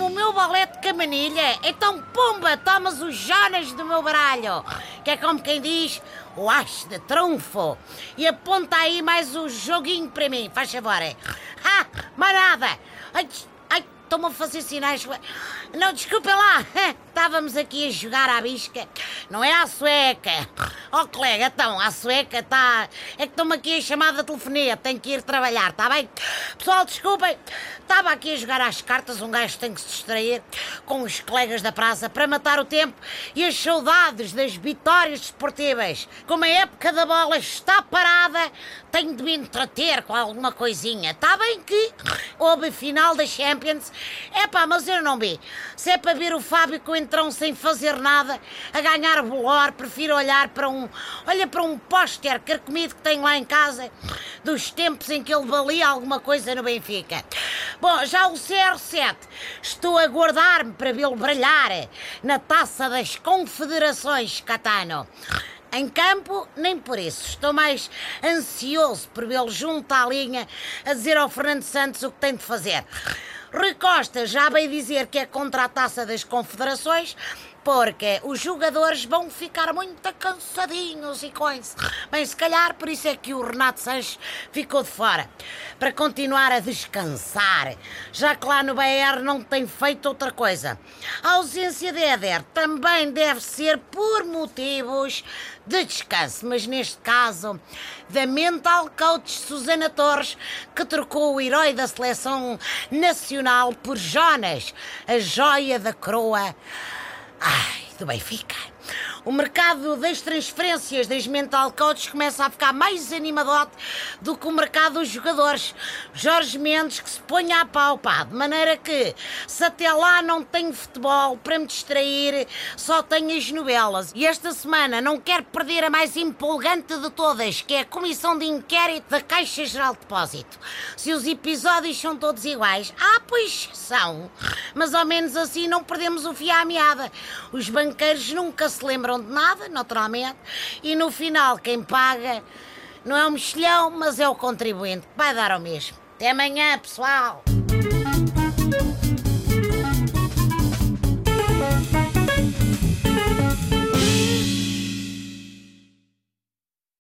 o meu balé de camanilha. Então, pumba, tomas os Jonas do meu baralho. Que é como quem diz, o as de trunfo. E aponta aí mais o joguinho para mim, faz favor. Ah, mais nada. Estão-me a fazer sinais. Não, desculpem lá. Estávamos aqui a jogar à bisca. Não é à sueca. Oh, colega, então, à sueca está. É que estão-me aqui a chamar da telefonia. Tenho que ir trabalhar, está bem? Pessoal, desculpem. Estava aqui a jogar às cartas. Um gajo tem que se distrair com os colegas da praça para matar o tempo e as saudades das vitórias desportivas. Como a época da bola está parada, tenho de me entreter com alguma coisinha. Está bem que houve final da Champions. É pá, mas eu não vi. Se é para ver o Fábio com entrão sem fazer nada, a ganhar bolor, prefiro olhar para um. Olha para um póster carcomido que tenho lá em casa, dos tempos em que ele valia alguma coisa no Benfica. Bom, já o CR7, estou a guardar-me para vê-lo brilhar na taça das confederações, Catano. Em campo, nem por isso. Estou mais ansioso por vê-lo junto à linha a dizer ao Fernando Santos o que tem de fazer. Rui Costa já veio dizer que é contra a taça das confederações porque os jogadores vão ficar muito cansadinhos e coisa. Bem, se calhar por isso é que o Renato Sanches ficou de fora, para continuar a descansar, já que lá no BR não tem feito outra coisa. A ausência de Éder também deve ser por motivos de descanso, mas neste caso da mental coach Susana Torres, que trocou o herói da seleção nacional por Jonas, a joia da coroa Ai, do Benfica. O mercado das transferências das mental coaches começa a ficar mais animadote do que o mercado dos jogadores. Jorge Mendes que se ponha a pau, pá, de maneira que se até lá não tenho futebol para me distrair, só tenho as novelas. E esta semana não quero perder a mais empolgante de todas, que é a Comissão de Inquérito da Caixa Geral de Depósito. Se os episódios são todos iguais, ah, pois são. Mas ao menos assim não perdemos o fio à meada. Os banqueiros nunca se lembram de nada, naturalmente, e no final quem paga não é o mexilhão, mas é o contribuinte, que vai dar ao mesmo. Até amanhã, pessoal!